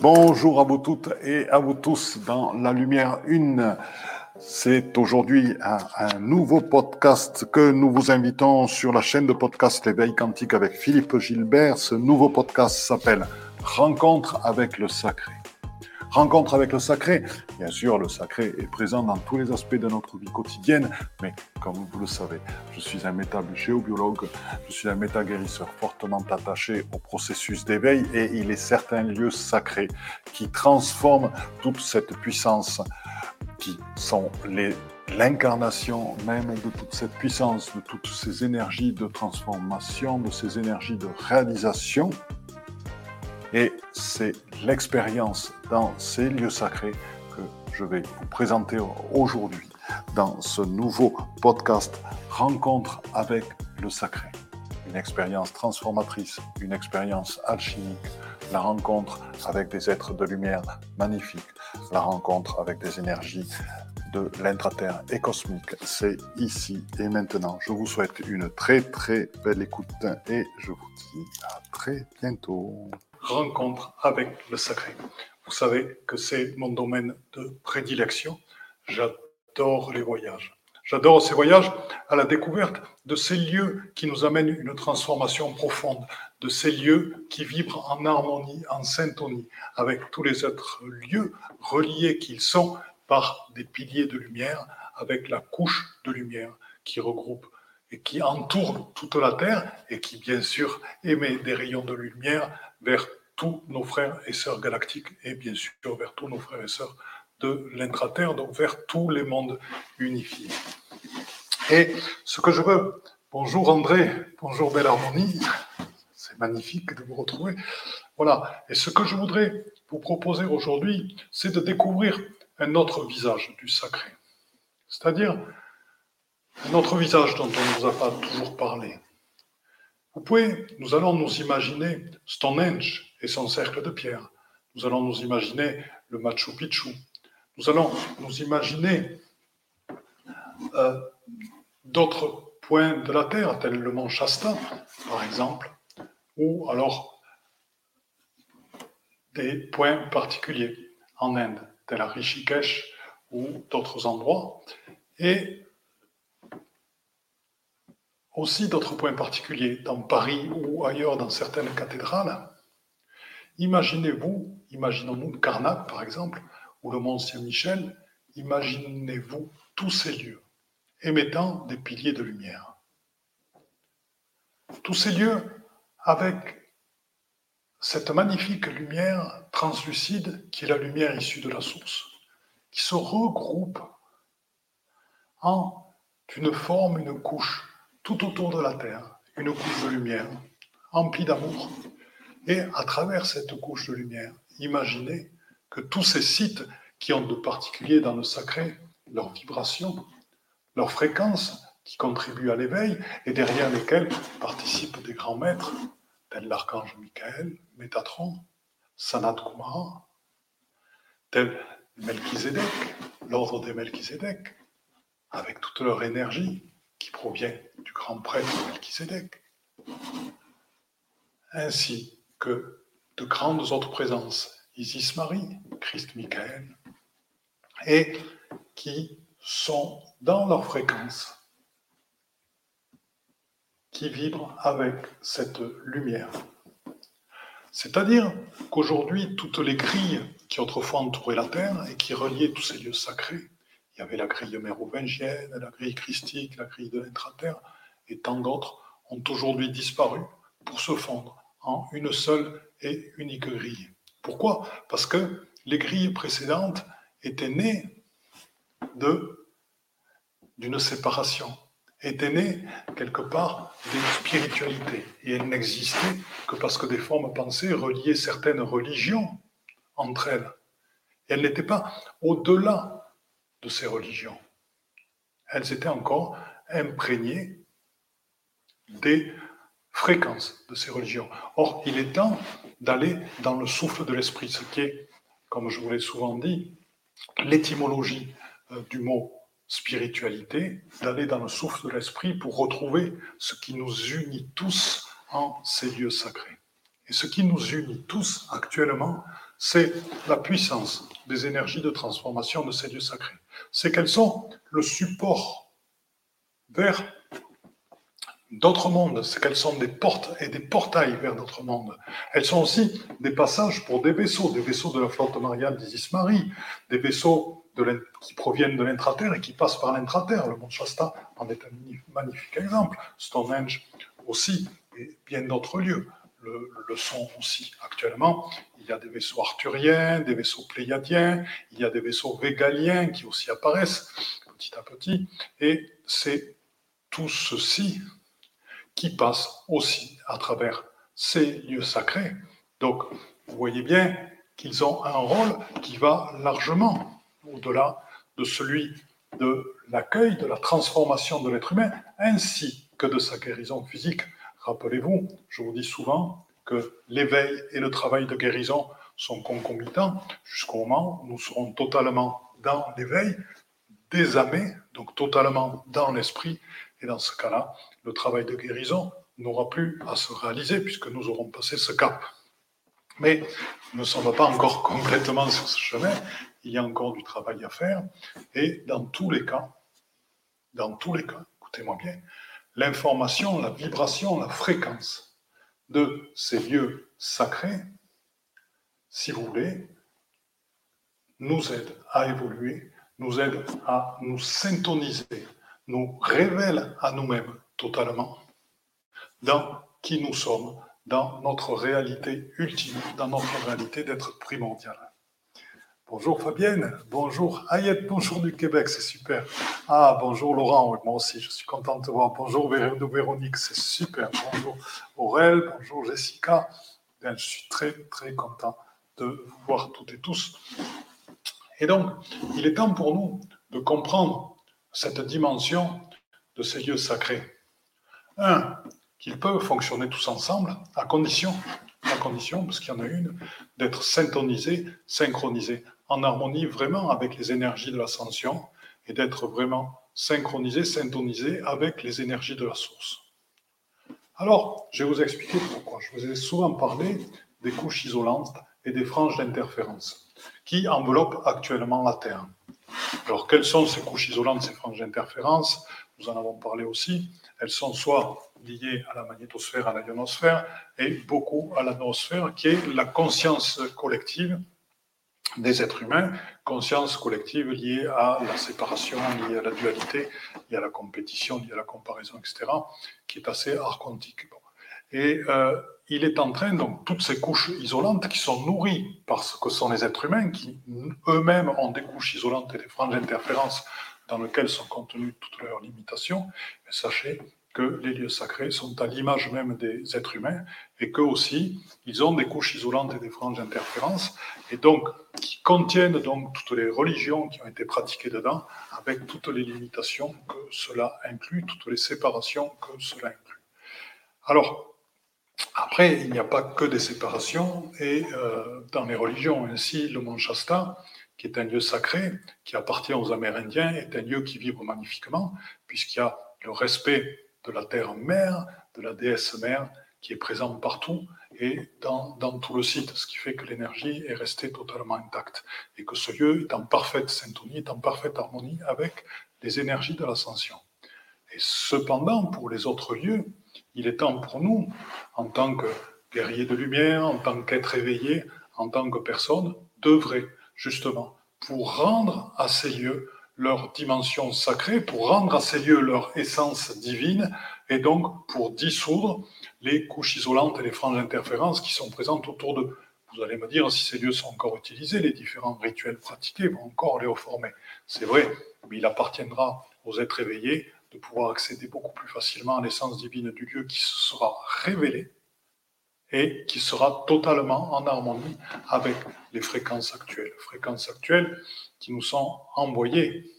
Bonjour à vous toutes et à vous tous dans la lumière une. C'est aujourd'hui un, nouveau podcast que nous vous invitons sur la chaîne de podcast L'éveil quantique avec Philippe Gilbert. Ce nouveau podcast s'appelle Rencontre avec le sacré. Rencontre avec le sacré. Bien sûr, le sacré est présent dans tous les aspects de notre vie quotidienne, mais comme vous le savez, je suis un métable géobiologue, je suis un métaguérisseur fortement attaché au processus d'éveil et il est certains lieux sacrés qui transforment toute cette puissance, qui sont l'incarnation même de toute cette puissance, de toutes ces énergies de transformation, de ces énergies de réalisation et c'est l'expérience dans ces lieux sacrés que je vais vous présenter aujourd'hui dans ce nouveau podcast Rencontre avec le sacré. Une expérience transformatrice, une expérience alchimique, la rencontre avec des êtres de lumière magnifiques, la rencontre avec des énergies de l'intraterre et cosmique. C'est ici et maintenant. Je vous souhaite une très très belle écoute et je vous dis à très bientôt rencontre avec le sacré. Vous savez que c'est mon domaine de prédilection. J'adore les voyages. J'adore ces voyages à la découverte de ces lieux qui nous amènent une transformation profonde, de ces lieux qui vibrent en harmonie, en syntonie avec tous les autres lieux reliés qu'ils sont par des piliers de lumière, avec la couche de lumière qui regroupe et qui entoure toute la Terre et qui, bien sûr, émet des rayons de lumière vers tous nos frères et sœurs galactiques et bien sûr vers tous nos frères et sœurs de l'intraterre, donc vers tous les mondes unifiés. Et ce que je veux, bonjour André, bonjour Belle Harmonie, c'est magnifique de vous retrouver. Voilà, et ce que je voudrais vous proposer aujourd'hui, c'est de découvrir un autre visage du sacré, c'est-à-dire un autre visage dont on ne nous a pas toujours parlé. Vous pouvez, nous allons nous imaginer Stonehenge et son cercle de pierre. Nous allons nous imaginer le Machu Picchu. Nous allons nous imaginer euh, d'autres points de la Terre, tels le mont Shasta, par exemple, ou alors des points particuliers en Inde, tels Rishikesh ou d'autres endroits. Et aussi d'autres points particuliers, dans Paris ou ailleurs, dans certaines cathédrales. Imaginez-vous, imaginons-nous Karnak par exemple, ou le Mont Saint-Michel, imaginez-vous tous ces lieux émettant des piliers de lumière. Tous ces lieux avec cette magnifique lumière translucide qui est la lumière issue de la source, qui se regroupe en une forme, une couche tout autour de la Terre, une couche de lumière, emplie d'amour. Et à travers cette couche de lumière, imaginez que tous ces sites qui ont de particulier dans le sacré leur vibration, leur fréquence, qui contribuent à l'éveil et derrière lesquels participent des grands maîtres, tels l'archange Michael, Métatron, Sanat Kumara, tels Melchizedek, l'ordre des Melchizedek, avec toute leur énergie, qui provient du grand prêtre Melchizedek, ainsi que de grandes autres présences, Isis Marie, Christ Michael, et qui sont dans leur fréquence, qui vibrent avec cette lumière. C'est-à-dire qu'aujourd'hui, toutes les grilles qui autrefois entouraient la Terre et qui reliaient tous ces lieux sacrés il y avait la grille mérovingienne, la grille christique, la grille de l'intraterre, et tant d'autres ont aujourd'hui disparu pour se fondre en une seule et unique grille. Pourquoi? Parce que les grilles précédentes étaient nées de, d'une séparation, étaient nées quelque part d'une spiritualité, et elles n'existaient que parce que des formes pensées reliaient certaines religions entre elles. Elles n'étaient pas au-delà de ces religions. Elles étaient encore imprégnées des fréquences de ces religions. Or, il est temps d'aller dans le souffle de l'esprit, ce qui est, comme je vous l'ai souvent dit, l'étymologie euh, du mot spiritualité, d'aller dans le souffle de l'esprit pour retrouver ce qui nous unit tous en ces lieux sacrés. Et ce qui nous unit tous actuellement, c'est la puissance des énergies de transformation de ces lieux sacrés. C'est qu'elles sont le support vers d'autres mondes, c'est qu'elles sont des portes et des portails vers d'autres mondes. Elles sont aussi des passages pour des vaisseaux, des vaisseaux de la flotte mariale d'Isis-Marie, des vaisseaux qui proviennent de l'intraterre et qui passent par l'intraterre. Le mont Shasta en est un magnifique exemple. Stonehenge aussi, et bien d'autres lieux le, sont aussi. Actuellement, il y a des vaisseaux arthuriens, des vaisseaux pléiadiens, il y a des vaisseaux végaliens qui aussi apparaissent petit à petit, et c'est tout ceci qui passe aussi à travers ces lieux sacrés. Donc, vous voyez bien qu'ils ont un rôle qui va largement au-delà de celui de l'accueil, de la transformation de l'être humain, ainsi que de sa guérison physique. Rappelez-vous, je vous dis souvent que l'éveil et le travail de guérison sont concomitants jusqu'au moment où nous serons totalement dans l'éveil, désamés, donc totalement dans l'esprit. Et dans ce cas-là, le travail de guérison n'aura plus à se réaliser puisque nous aurons passé ce cap. Mais nous ne sommes pas encore complètement sur ce chemin. Il y a encore du travail à faire. Et dans tous les cas, dans tous les cas, écoutez-moi bien, l'information, la vibration, la fréquence de ces lieux sacrés, si vous voulez, nous aide à évoluer, nous aide à nous syntoniser, nous révèle à nous-mêmes totalement dans qui nous sommes, dans notre réalité ultime, dans notre réalité d'être primordial. Bonjour Fabienne, bonjour Ayette, bonjour du Québec, c'est super. Ah, bonjour Laurent, moi aussi, je suis content de te voir. Bonjour Véronique, c'est super. Bonjour Aurel, bonjour Jessica. je suis très, très content de vous voir toutes et tous. Et donc, il est temps pour nous de comprendre cette dimension de ces lieux sacrés. Un, qu'ils peuvent fonctionner tous ensemble, à condition, à condition, parce qu'il y en a une, d'être syntonisés, synchronisés, en harmonie vraiment avec les énergies de l'ascension et d'être vraiment synchronisés, syntonisés avec les énergies de la source. Alors, je vais vous expliquer pourquoi. Je vous ai souvent parlé des couches isolantes et des franges d'interférence qui enveloppent actuellement la Terre. Alors, quelles sont ces couches isolantes, ces franges d'interférence? Nous en avons parlé aussi. Elles sont soit liées à la magnétosphère, à la ionosphère, et beaucoup à la noosphère, qui est la conscience collective des êtres humains, conscience collective liée à la séparation, liée à la dualité, liée à la compétition, liée à la comparaison, etc., qui est assez archontique. Et euh, il est en train, donc, toutes ces couches isolantes qui sont nourries par ce que sont les êtres humains, qui eux-mêmes ont des couches isolantes et des franges d'interférence dans lesquelles sont contenues toutes leurs limitations, sachez que les lieux sacrés sont à l'image même des êtres humains et qu'eux aussi, ils ont des couches isolantes et des franges d'interférence, et donc qui contiennent donc toutes les religions qui ont été pratiquées dedans, avec toutes les limitations que cela inclut, toutes les séparations que cela inclut. Alors, après, il n'y a pas que des séparations, et euh, dans les religions, ainsi le mont Shasta, qui est un lieu sacré, qui appartient aux Amérindiens, est un lieu qui vibre magnifiquement, puisqu'il y a le respect de la terre-mère, de la déesse mère, qui est présente partout et dans, dans, tout le site, ce qui fait que l'énergie est restée totalement intacte et que ce lieu est en parfaite syntonie, est en parfaite harmonie avec les énergies de l'ascension. Et cependant, pour les autres lieux, il est temps pour nous, en tant que guerriers de lumière, en tant qu'être éveillé, en tant que personne, d'œuvrer justement pour rendre à ces lieux leur dimension sacrée, pour rendre à ces lieux leur essence divine, et donc pour dissoudre les couches isolantes et les franges d'interférence qui sont présentes autour d'eux. Vous allez me dire, si ces lieux sont encore utilisés, les différents rituels pratiqués vont encore les reformer. C'est vrai, mais il appartiendra aux êtres éveillés de pouvoir accéder beaucoup plus facilement à l'essence divine du lieu qui se sera révélée et qui sera totalement en harmonie avec les fréquences actuelles. Fréquences actuelles qui nous sont envoyées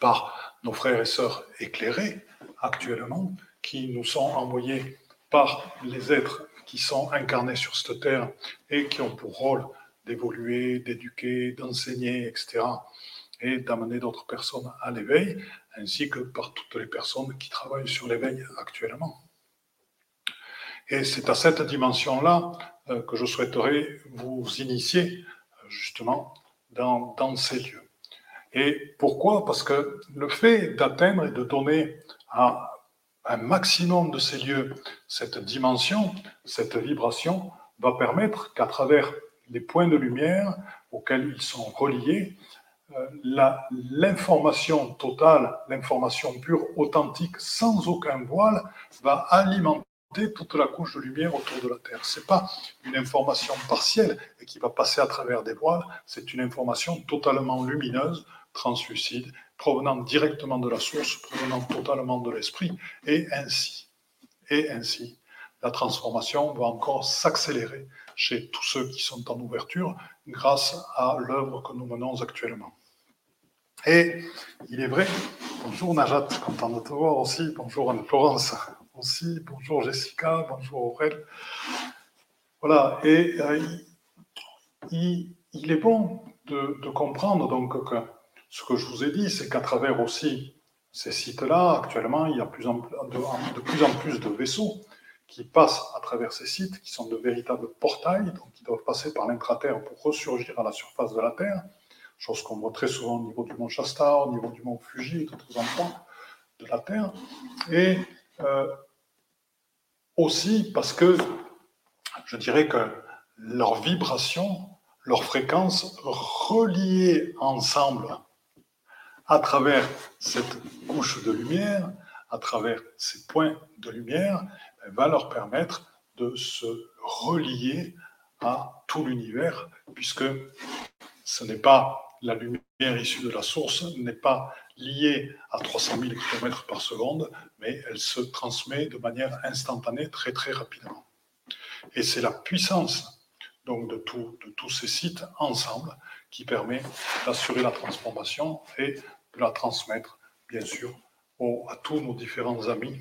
par nos frères et sœurs éclairés actuellement, qui nous sont envoyés par les êtres qui sont incarnés sur cette terre et qui ont pour rôle d'évoluer, d'éduquer, d'enseigner, etc., et d'amener d'autres personnes à l'éveil, ainsi que par toutes les personnes qui travaillent sur l'éveil actuellement. Et c'est à cette dimension-là euh, que je souhaiterais vous initier justement dans, ces lieux. Et pourquoi? Parce que le fait d'atteindre et de donner à un maximum de ces lieux cette dimension, cette vibration, va permettre qu'à travers les points de lumière auxquels ils sont reliés, euh, l'information totale, l'information pure, authentique, sans aucun voile, va alimenter toute la couche de lumière autour de la Terre. Ce n'est pas une information partielle et qui va passer à travers des voiles, c'est une information totalement lumineuse, translucide, provenant directement de la source, provenant totalement de l'esprit, et ainsi, et ainsi, la transformation va encore s'accélérer chez tous ceux qui sont en ouverture grâce à l'œuvre que nous menons actuellement. Et il est vrai, bonjour Najat, content de te voir aussi, bonjour Anne-Florence aussi, bonjour Jessica, bonjour Aurel. Voilà, et euh, il, est bon de, comprendre donc que ce que je vous ai dit, c'est qu'à travers aussi ces sites-là, actuellement, il y a de, plus en plus de vaisseaux qui passent à travers ces sites, qui sont de véritables portails, donc qui doivent passer par l'intraterre pour ressurgir à la surface de la Terre, chose qu'on voit très souvent au niveau du mont Shasta, au niveau du mont Fuji d'autres endroits de la Terre. Et euh, aussi parce que je dirais que leurs vibrations, leurs fréquences reliées ensemble à travers cette couche de lumière, à travers ces points de lumière, elle va leur permettre de se relier à tout l'univers, puisque ce n'est pas la lumière issue de la source, n'est pas liée à 300 000 km par seconde, mais elle se transmet de manière instantanée, très très rapidement. Et c'est la puissance donc de, tous ces sites ensemble qui permet d'assurer la transformation et de la transmettre, bien sûr, à tous nos différents amis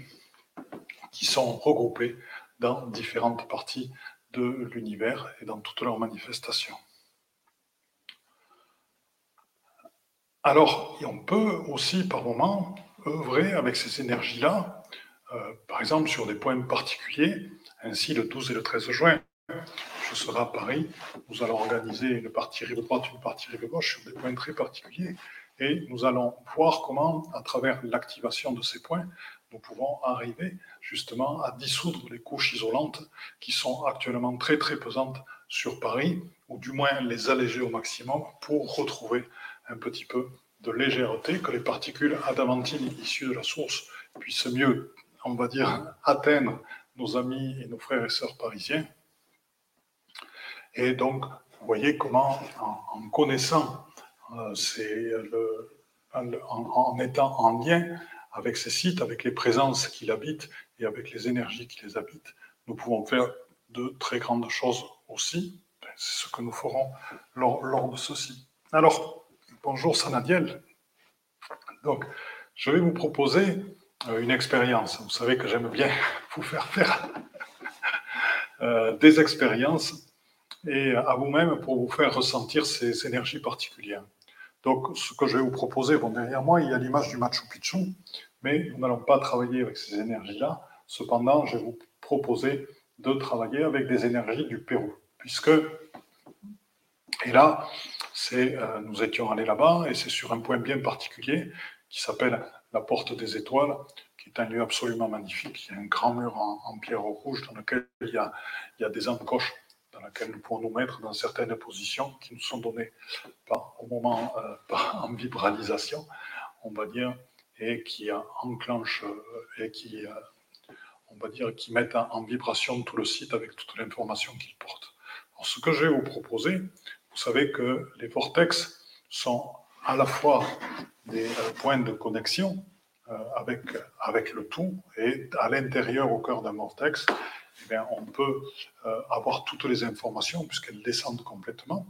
qui sont regroupés dans différentes parties de l'univers et dans toutes leurs manifestations. Alors, on peut aussi par moment œuvrer avec ces énergies-là, euh, par exemple sur des points particuliers. Ainsi, le 12 et le 13 juin, je serai à Paris. Nous allons organiser une partie rive droite, une partie rive gauche sur des points très particuliers. Et nous allons voir comment, à travers l'activation de ces points, nous pouvons arriver justement à dissoudre les couches isolantes qui sont actuellement très très pesantes sur Paris, ou du moins les alléger au maximum pour retrouver un petit peu de légèreté, que les particules adamantines issues de la source puissent mieux, on va dire, atteindre nos amis et nos frères et sœurs parisiens. Et donc, vous voyez comment, en connaissant euh, c'est en, étant en lien avec ces sites, avec les présences qui l'habitent et avec les énergies qui les habitent, nous pouvons faire de très grandes choses aussi. C'est ce que nous ferons lors, de ceci. Alors, bonjour Sanadiel. Donc, je vais vous proposer euh, une expérience. Vous savez que j'aime bien vous faire faire euh, des expériences et à vous-même pour vous faire ressentir ces énergies particulières. Donc, ce que je vais vous proposer, bon, derrière moi, il y a l'image du Machu Picchu, mais nous n'allons pas travailler avec ces énergies-là. Cependant, je vais vous proposer de travailler avec des énergies du Pérou, puisque, et là, c'est, euh, nous étions allés là-bas, et c'est sur un point bien particulier qui s'appelle la Porte des Étoiles, qui est un lieu absolument magnifique. Il y a un grand mur en, pierre rouge dans lequel il y a, des encoches dans laquelle nous pouvons nous mettre dans certaines positions qui nous sont données par, au moment euh, en vibralisation, on va dire, et qui euh, et qui, on va dire, qui mettent en, vibration tout le site avec toute l'information qu'il porte. Ce que je vais vous proposer, vous savez que les vortex sont à la fois des points de connexion avec, avec le tout et à l'intérieur, au cœur d'un vortex, eh on peut euh, avoir toutes les informations puisqu'elles descendent complètement.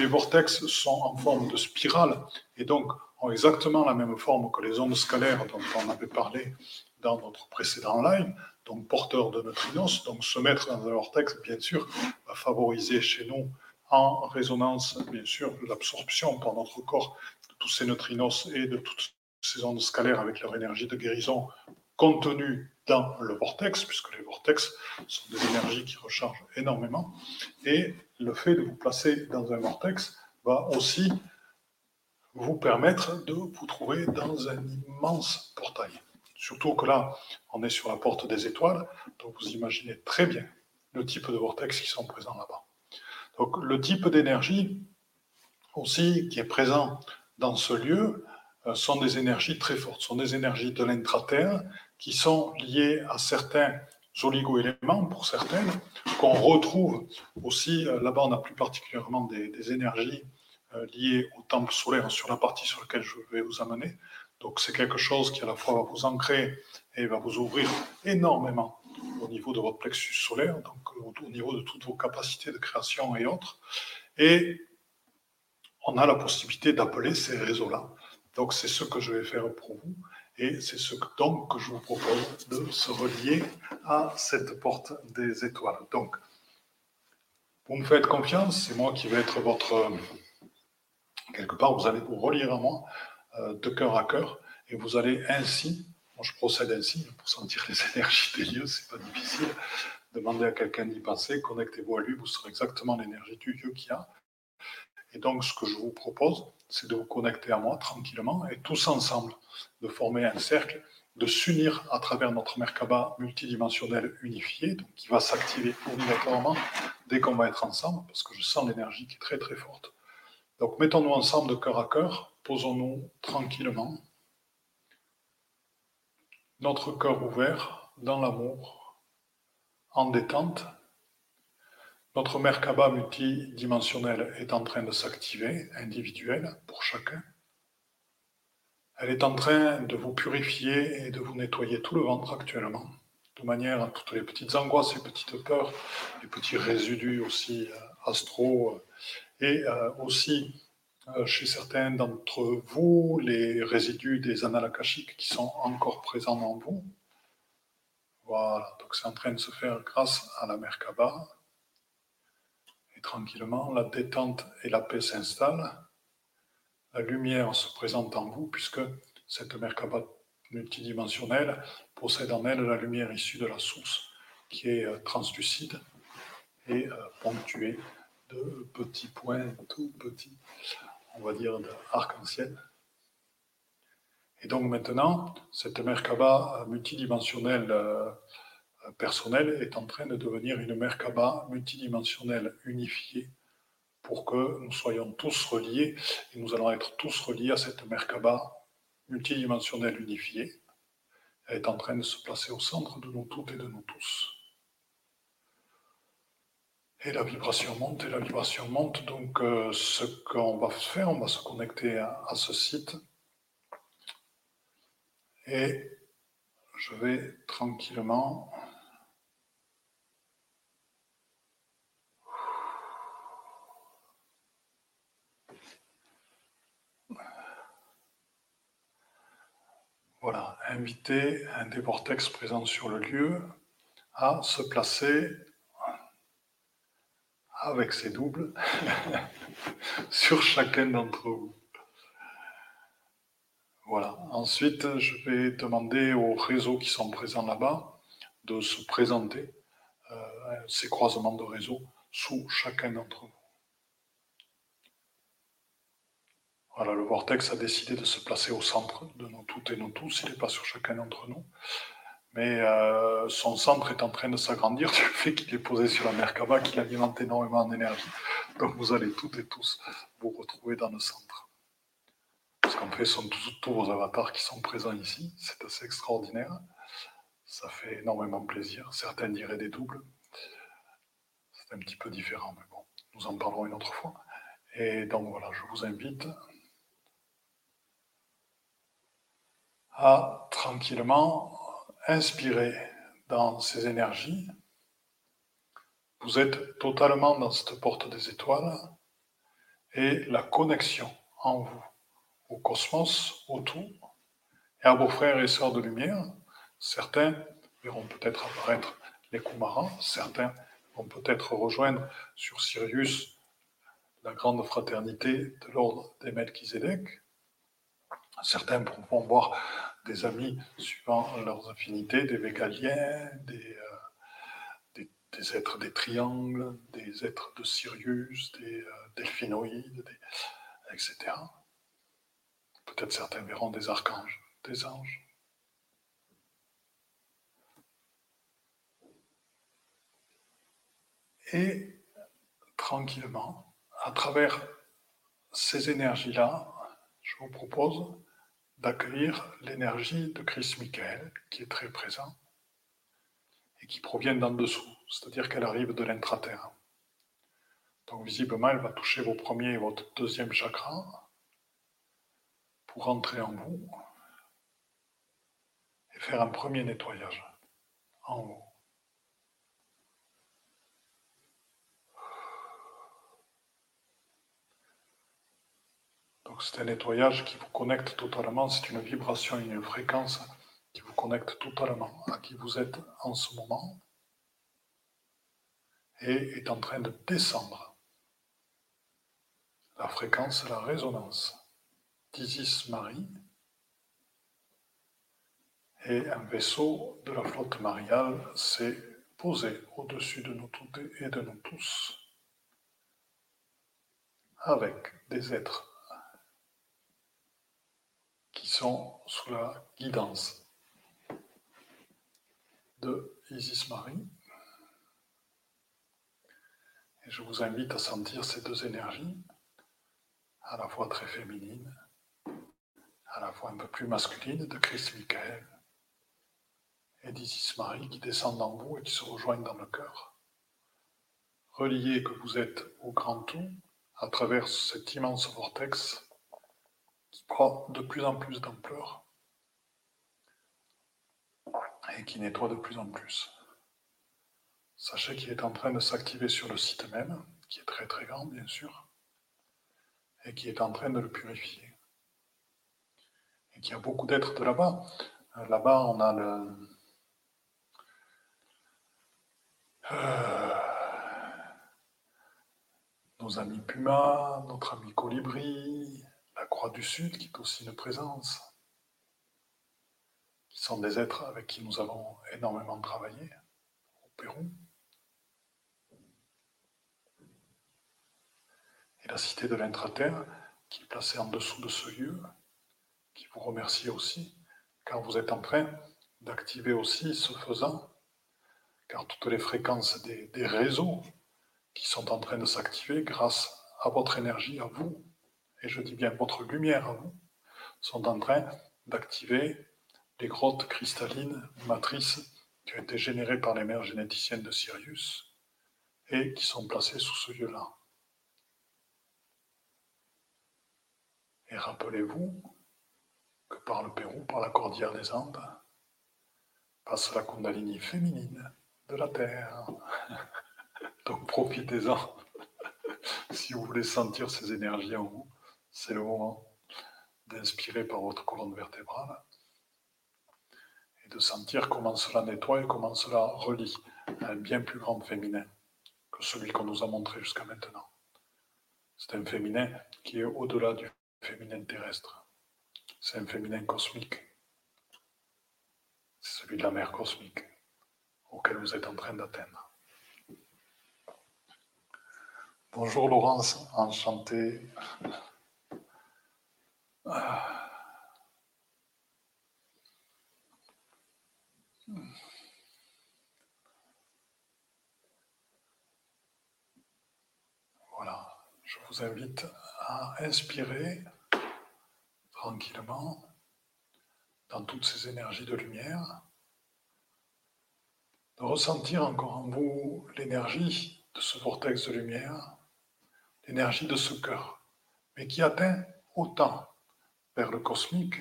Les vortex sont en forme de spirale et donc ont exactement la même forme que les ondes scalaires dont on avait parlé dans notre précédent live, donc porteurs de neutrinos. Donc se mettre dans un vortex, bien sûr, va favoriser chez nous en résonance, bien sûr, l'absorption par notre corps de tous ces neutrinos et de toutes ces ondes scalaires avec leur énergie de guérison contenues dans le vortex, puisque les vortex sont des énergies qui rechargent énormément. Et le fait de vous placer dans un vortex va aussi vous permettre de vous trouver dans un immense portail. Surtout que là, on est sur la porte des étoiles, donc vous imaginez très bien le type de vortex qui sont présents là-bas. Donc le type d'énergie aussi qui est présent dans ce lieu euh, sont des énergies très fortes, sont des énergies de l'intraterre qui sont liées à certains oligo-éléments, pour certaines, qu'on retrouve aussi, euh, là-bas on a plus particulièrement des, énergies euh, liées au temple solaire sur la partie sur laquelle je vais vous amener. Donc c'est quelque chose qui à la fois va vous ancrer et va vous ouvrir énormément au niveau de votre plexus solaire, donc au niveau de toutes vos capacités de création et autres. Et on a la possibilité d'appeler ces réseaux-là. Donc c'est ce que je vais faire pour vous. Et c'est ce que, donc que je vous propose de se relier à cette porte des étoiles. Donc, vous me faites confiance, c'est moi qui vais être votre... Quelque part, vous allez vous relire à moi euh, de cœur à cœur, et vous allez ainsi, je procède ainsi, pour sentir les énergies des lieux, c'est pas difficile, demandez à quelqu'un d'y passer, connectez-vous à lui, vous serez exactement l'énergie du lieu qu'il y a. Et donc, ce que je vous propose, c'est de vous connecter à moi tranquillement et tous ensemble de former un cercle, de s'unir à travers notre Merkaba multidimensionnel unifié, donc qui va s'activer obligatoirement dès qu'on va être ensemble, parce que je sens l'énergie qui est très très forte. Donc mettons-nous ensemble de cœur à cœur, posons-nous tranquillement, notre cœur ouvert dans l'amour, en détente. Notre Merkaba multidimensionnel est en train de s'activer, individuel pour chacun. Elle est en train de vous purifier et de vous nettoyer tout le ventre actuellement, de manière à toutes les petites angoisses, les petites peurs, les petits résidus aussi euh, astro euh, et euh, aussi chez certains d'entre vous les résidus des annales qui sont encore présents en vous. Voilà, donc c'est en train de se faire grâce à la Merkaba. Et tranquillement, la détente et la paix s'installent la lumière se présente en vous, puisque cette Merkaba multidimensionnelle possède en elle la lumière issue de la source, qui est euh, translucide et euh, ponctuée de petits points tout petits, on va dire d'arc-en-ciel. Et donc maintenant, cette Merkaba multidimensionnelle euh, personnelle est en train de devenir une Merkaba multidimensionnelle unifiée pour que nous soyons tous reliés, et nous allons être tous reliés à cette Merkaba multidimensionnelle unifiée. Elle est en train de se placer au centre de nous toutes et de nous tous. Et la vibration monte, et la vibration monte. Donc, euh, ce qu'on va faire, on va se connecter à ce site. Et je vais tranquillement Voilà, inviter un des vortex présents sur le lieu à se placer avec ses doubles sur chacun d'entre vous. Voilà. Ensuite, je vais demander aux réseaux qui sont présents là-bas de se présenter, euh, ces croisements de réseaux, sous chacun d'entre vous. Voilà, le vortex a décidé de se placer au centre de nous toutes et nous tous. Il n'est pas sur chacun d'entre nous. Mais euh, son centre est en train de s'agrandir du fait qu'il est posé sur la Merkaba, qui alimente énormément d'énergie. Donc vous allez toutes et tous vous retrouver dans le centre. Parce qu'en fait, ce sont tous, tous, vos avatars qui sont présents ici. C'est assez extraordinaire. Ça fait énormément plaisir. Certains diraient des doubles. C'est un petit peu différent, mais bon, nous en parlerons une autre fois. Et donc voilà, je vous invite à tranquillement inspirer dans ces énergies. Vous êtes totalement dans cette porte des étoiles et la connexion en vous, au cosmos, au tout, et à vos frères et sœurs de lumière. Certains verront peut-être apparaître les Kumaras, certains vont peut-être rejoindre sur Sirius la grande fraternité de l'ordre des Melchizedek, Certains pourront voir des amis suivant leurs affinités, des végaliens, des, euh, êtres des triangles, des êtres de Sirius, des euh, delphinoïdes, etc. Peut-être certains verront des archanges, des anges. Et tranquillement, à travers ces énergies-là, je vous propose d'accueillir l'énergie de Christ Michael, qui est très présent et qui provient d'en dessous, c'est-à-dire qu'elle arrive de l'intraterre. Donc visiblement, elle va toucher vos premiers et votre deuxième chakra pour entrer en vous et faire un premier nettoyage en haut. Donc c'est un nettoyage qui vous connecte totalement, c'est une vibration, une fréquence qui vous connecte totalement à qui vous êtes en ce moment et est en train de descendre. La fréquence, la résonance d'Isis Marie et un vaisseau de la flotte mariale s'est posé au-dessus de nous toutes et de nous tous avec des êtres qui sont sous la guidance de Isis Marie. Et je vous invite à sentir ces deux énergies, à la fois très féminines, à la fois un peu plus masculines, de Christ Michael et d'Isis Marie qui descendent en vous et qui se rejoignent dans le cœur. Reliés que vous êtes au grand tout à travers cet immense vortex qui prend de plus en plus d'ampleur et qui nettoie de plus en plus. Sachez qu'il est en train de s'activer sur le site même, qui est très très grand bien sûr, et qui est en train de le purifier. Et qu'il y a beaucoup d'êtres de là-bas. Euh, là-bas, on a le... Euh, nos amis Puma, notre ami Colibri, la Croix du Sud, qui est aussi une présence, qui sont des êtres avec qui nous avons énormément travaillé au Pérou. Et la cité de l'intraterre, qui est placée en dessous de ce lieu, qui vous remercie aussi, car vous êtes en train d'activer aussi ce faisant, car toutes les fréquences des, des réseaux qui sont en train de s'activer grâce à votre énergie, à vous, et je dis bien votre lumière à vous, sont en train d'activer les grottes cristallines matrices qui ont été générées par les mères généticiennes de Sirius et qui sont placées sous ce lieu-là. Et rappelez-vous que par le Pérou, par la cordillère des Andes, passe la Kundalini féminine de la Terre. Donc profitez-en si vous voulez sentir ces énergies en vous c'est le moment d'inspirer par votre colonne vertébrale et de sentir comment cela nettoie et comment cela relie à un bien plus grand féminin que celui qu'on nous a montré jusqu'à maintenant. C'est un féminin qui est au-delà du féminin terrestre. C'est un féminin cosmique. C'est celui de la mer cosmique auquel vous êtes en train d'atteindre. Bonjour Laurence, enchanté. Voilà, je vous invite à inspirer tranquillement dans toutes ces énergies de lumière, de ressentir encore en vous l'énergie de ce vortex de lumière, l'énergie de ce cœur, mais qui atteint autant vers le cosmique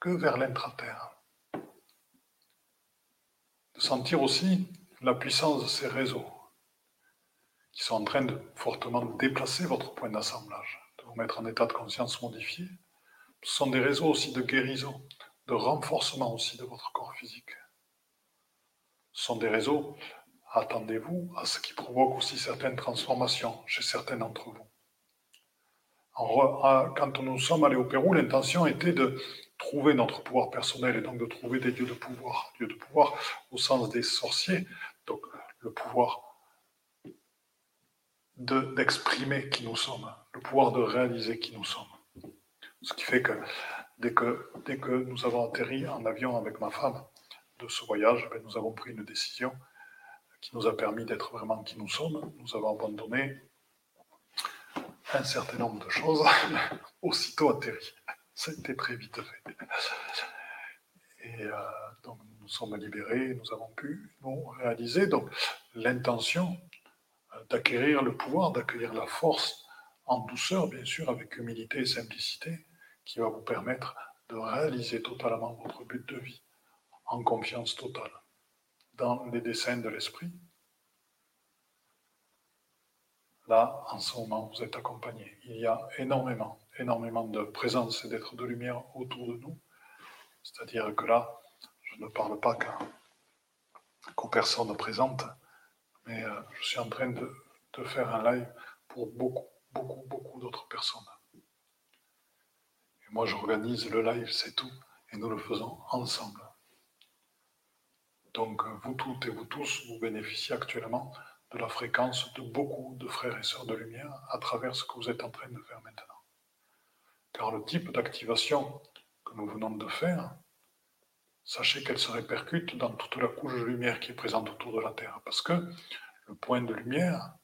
que vers l'intraterre. De sentir aussi la puissance de ces réseaux qui sont en train de fortement déplacer votre point d'assemblage, de vous mettre en état de conscience modifié. Ce sont des réseaux aussi de guérison, de renforcement aussi de votre corps physique. Ce sont des réseaux, attendez-vous à ce qui provoque aussi certaines transformations chez certains d'entre vous quand nous sommes allés au Pérou, l'intention était de trouver notre pouvoir personnel et donc de trouver des dieux de pouvoir. Dieux de pouvoir au sens des sorciers, donc le pouvoir d'exprimer qui nous sommes, le pouvoir de réaliser qui nous sommes. Ce qui fait que dès que, dès que nous avons atterri en avion avec ma femme de ce voyage, ben, nous avons pris une décision qui nous a permis d'être vraiment qui nous sommes. Nous avons abandonné un certain nombre de choses aussitôt atterri. Ça a été très vite fait. Et euh, donc nous sommes libérés, nous avons pu nous réaliser. Donc l'intention d'acquérir le pouvoir, d'accueillir la force en douceur, bien sûr, avec humilité et simplicité, qui va vous permettre de réaliser totalement votre but de vie, en confiance totale, dans les desseins de l'esprit. Là, en ce moment, vous êtes accompagné. Il y a énormément, énormément de présence et d'êtres de lumière autour de nous. C'est-à-dire que là, je ne parle pas qu'aux personnes présentes, mais euh, je suis en train de, de faire un live pour beaucoup, beaucoup, beaucoup d'autres personnes. Et moi, j'organise le live, c'est tout, et nous le faisons ensemble. Donc, vous toutes et vous tous, vous bénéficiez actuellement de la fréquence de beaucoup de frères et sœurs de lumière à travers ce que vous êtes en train de faire maintenant. Car le type d'activation que nous venons de faire, sachez qu'elle se répercute dans toute la couche de lumière qui est présente autour de la Terre. Parce que le point de lumière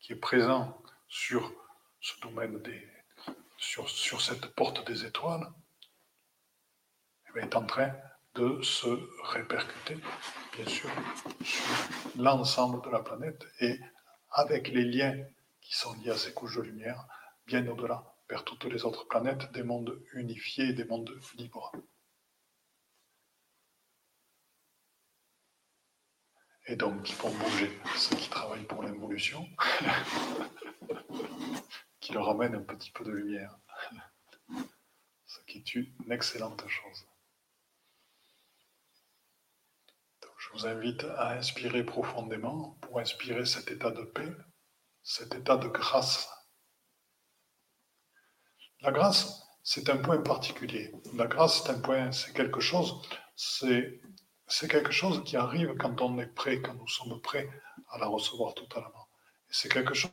qui est présent sur ce domaine des. sur, cette porte des étoiles, eh est en train de se répercuter, bien sûr, sur l'ensemble de la planète et avec les liens qui sont liés à ces couches de lumière, bien au-delà, vers toutes les autres planètes, des mondes unifiés, des mondes libres. Et donc qui font bouger ceux qui travaillent pour l'évolution, qui leur amènent un petit peu de lumière, ce qui est une excellente chose. Je vous invite à inspirer profondément pour inspirer cet état de paix, cet état de grâce. La grâce, c'est un point particulier. La grâce, c'est quelque chose, c'est, quelque chose qui arrive quand on est prêt, quand nous sommes prêts à la recevoir totalement. C'est quelque chose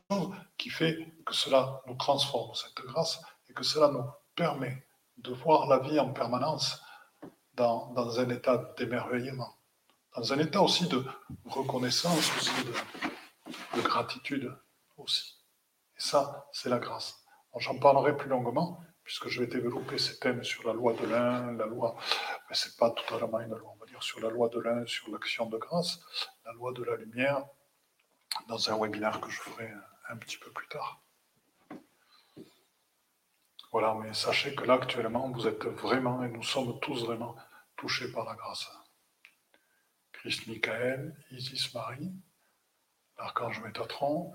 qui fait que cela nous transforme, cette grâce, et que cela nous permet de voir la vie en permanence dans un état d'émerveillement dans un état aussi de reconnaissance, aussi de, gratitude aussi. Et ça, c'est la grâce. J'en parlerai plus longuement, puisque je vais développer ces thèmes sur la loi de l'un, la loi, mais c'est pas totalement une loi, on va dire sur la loi de l'un, sur l'action de grâce, la loi de la lumière, dans un webinaire que je ferai un petit peu plus tard. Voilà, mais sachez que là, actuellement, vous êtes vraiment, et nous sommes tous vraiment touchés par la grâce. Christ Michael, Isis Marie, l'archange Métatron,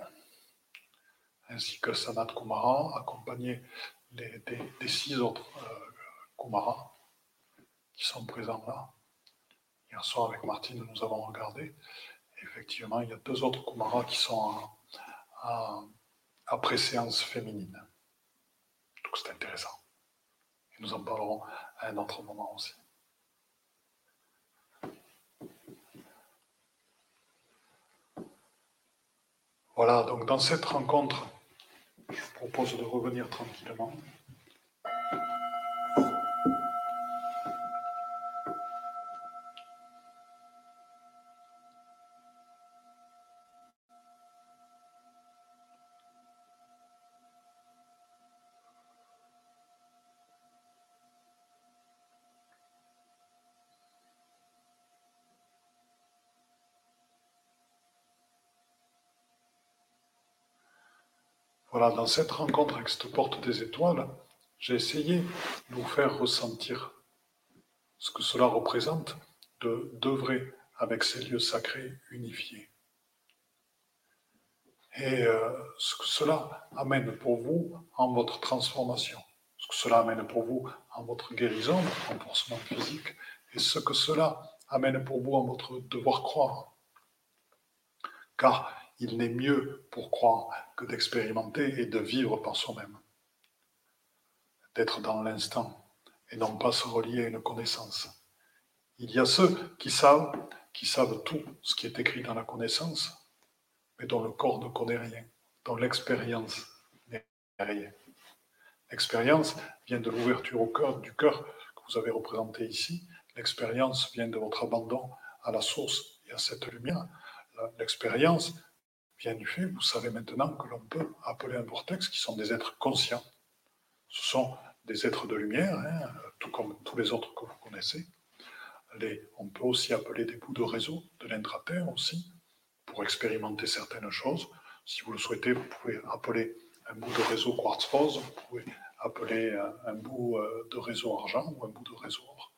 ainsi que Sanat Kumara, accompagné des, six autres euh, Kumara qui sont présents là. Hier soir, avec Martine, nous avons regardé. effectivement, il y a deux autres Kumara qui sont à préséance féminine. Donc c'est intéressant. Et nous en parlerons à un autre moment aussi. Voilà, donc dans cette rencontre, je vous propose de revenir tranquillement. Voilà, dans cette rencontre avec cette porte des étoiles, j'ai essayé de vous faire ressentir ce que cela représente de d'œuvrer avec ces lieux sacrés unifiés. Et euh, ce que cela amène pour vous en votre transformation, ce que cela amène pour vous en votre guérison, votre renforcement physique, et ce que cela amène pour vous en votre devoir croire. Car il n'est mieux pour croire que d'expérimenter et de vivre par soi-même. D'être dans l'instant et non pas se relier à une connaissance. Il y a ceux qui savent, qui savent tout ce qui est écrit dans la connaissance, mais dont le corps ne connaît rien, dont l'expérience n'est rien. L'expérience vient de l'ouverture au cœur, du cœur que vous avez représenté ici. L'expérience vient de votre abandon à la source et à cette lumière. L'expérience vient du fait, vous savez maintenant que l'on peut appeler un vortex qui sont des êtres conscients. Ce sont des êtres de lumière, hein, tout comme tous les autres que vous connaissez. On peut aussi appeler des bouts de réseau de l'intraterre aussi, pour expérimenter certaines choses. Si vous le souhaitez, vous pouvez appeler un bout de réseau quartz rose, vous pouvez appeler un, bout euh, de réseau argent ou un bout de réseau or.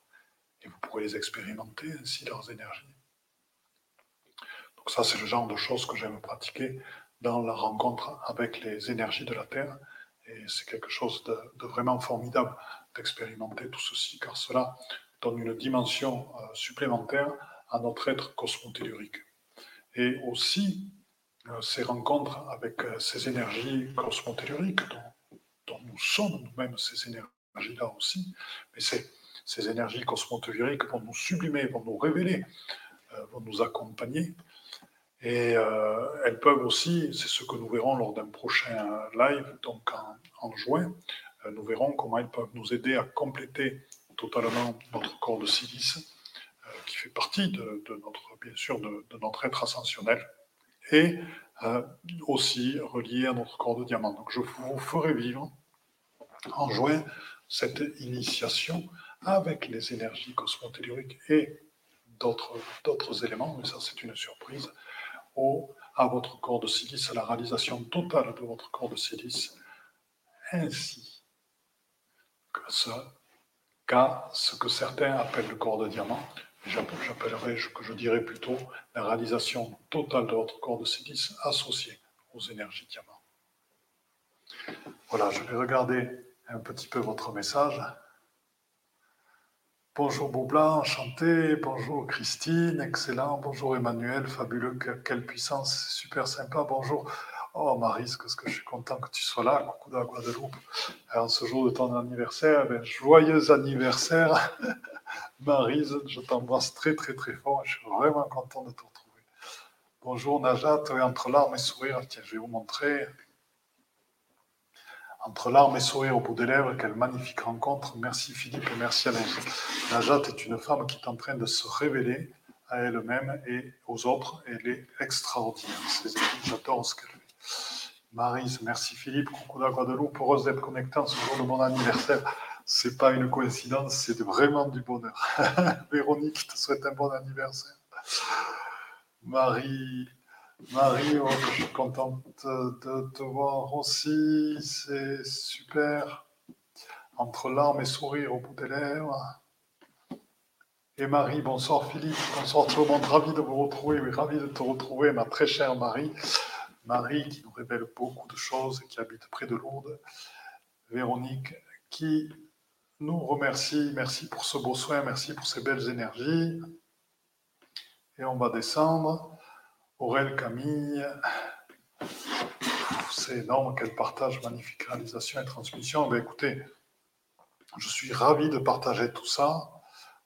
Et vous pourrez les expérimenter ainsi leurs énergies. Donc ça, c'est le genre de choses que j'aime pratiquer dans la rencontre avec les énergies de la Terre. Et c'est quelque chose de, vraiment formidable d'expérimenter tout ceci, car cela donne une dimension euh, supplémentaire à notre être cosmotellurique. Et aussi, euh, ces rencontres avec euh, ces énergies cosmotelluriques, dont, nous sommes nous-mêmes ces énergies-là aussi, mais ces énergies cosmotelluriques vont nous sublimer, vont nous révéler, vont nous accompagner et euh, elles peuvent aussi, c'est ce que nous verrons lors d'un prochain live, donc en, juin, euh, nous verrons comment elles peuvent nous aider à compléter totalement notre corps de silice, euh, qui fait partie de, notre, bien sûr, de, notre être ascensionnel, et aussi relié à notre corps de diamant. Donc je vous ferai vivre en juin cette initiation avec les énergies cosmotelluriques et d'autres éléments, mais ça c'est une surprise à votre corps de silice, à la réalisation totale de votre corps de silice, ainsi que ça, qu'à ce que certains appellent le corps de diamant. J'appellerai, que je dirais plutôt la réalisation totale de votre corps de silice associée aux énergies diamant. Voilà, je vais regarder un petit peu votre message. Bonjour Boubla, enchanté. Bonjour Christine, excellent. Bonjour Emmanuel, fabuleux. Quelle puissance, super sympa. Bonjour. Oh Marise, qu'est-ce que je suis content que tu sois là. Coucou de la Guadeloupe. Alors, ce jour de ton anniversaire, eh joyeux anniversaire. Marise, je t'embrasse très très très fort. Je suis vraiment content de te retrouver. Bonjour Najat, entre larmes et sourires. Tiens, je vais vous montrer. Entre larmes et sourires au bout des lèvres, quelle magnifique rencontre. Merci Philippe et merci Alain. Najat est une femme qui est en train de se révéler à elle-même et aux autres. Elle est extraordinaire. J'adore ce qu'elle fait. Marise, merci Philippe. Coucou la Guadeloupe. Heureuse d'être connectée ce jour de mon anniversaire. C'est pas une coïncidence, c'est vraiment du bonheur. Véronique, te souhaite un bon anniversaire. Marie, Marie, oh, je suis contente de te voir aussi. C'est super. Entre larmes et sourires au bout des lèvres. Et Marie, bonsoir Philippe, bonsoir tout le monde, ravi de vous retrouver, oui, ravi de te retrouver, ma très chère Marie. Marie qui nous révèle beaucoup de choses et qui habite près de Lourdes. Véronique qui nous remercie, merci pour ce beau soin, merci pour ces belles énergies. Et on va descendre. Aurel Camille, c'est énorme, quel partage, magnifique réalisation et transmission. Ben, écoutez, je suis ravi de partager tout ça.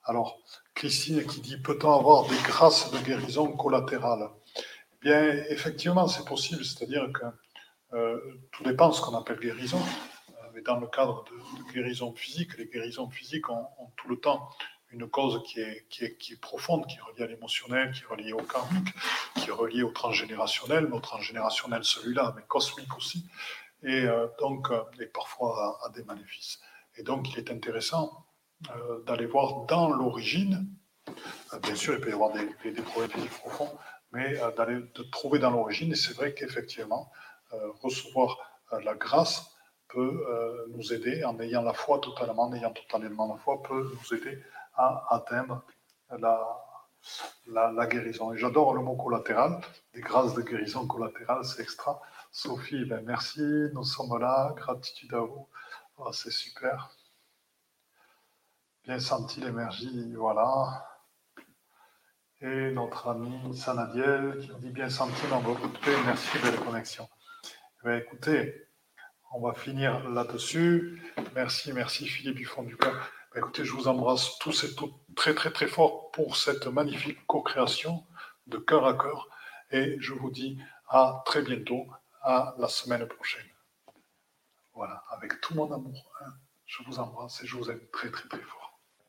Alors, Christine qui dit peut-on avoir des grâces de guérison collatérales? Bien, effectivement, c'est possible, c'est-à-dire que euh, tout dépend de ce qu'on appelle guérison. Euh, mais dans le cadre de, guérison physique, les guérisons physiques ont tout le temps une cause qui est, qui est, qui est profonde, qui est reliée à l'émotionnel, qui est reliée au karmique, qui est reliée au transgénérationnel, mais transgénérationnel celui-là, mais cosmique aussi, et euh, donc, euh, et parfois à, des maléfices. Et donc, il est intéressant euh, d'aller voir dans l'origine, bien sûr, il peut y avoir des, des, problèmes physiques profonds, mais d'aller de trouver dans l'origine, et c'est vrai qu'effectivement, recevoir la grâce peut nous aider, en ayant la foi totalement, en ayant totalement la foi, peut nous aider atteindre la, la, guérison. Et j'adore le mot collatéral, des grâces de guérison collatérale, c'est extra. Sophie, ben merci, nous sommes là, gratitude à vous. Oh, c'est super. Bien senti l'énergie, voilà. Et notre ami Sanadiel qui dit bien senti dans votre paix. Merci, belle connexion. Eh écoutez, on va finir là-dessus. Merci, merci Philippe du fond du cœur. Ben, écoutez, je vous embrasse tous et toutes très très très fort pour cette magnifique co-création de cœur à cœur. Et je vous dis à très bientôt, à la semaine prochaine. Voilà, avec tout mon amour. Hein. Je vous embrasse et je vous aime très très très fort.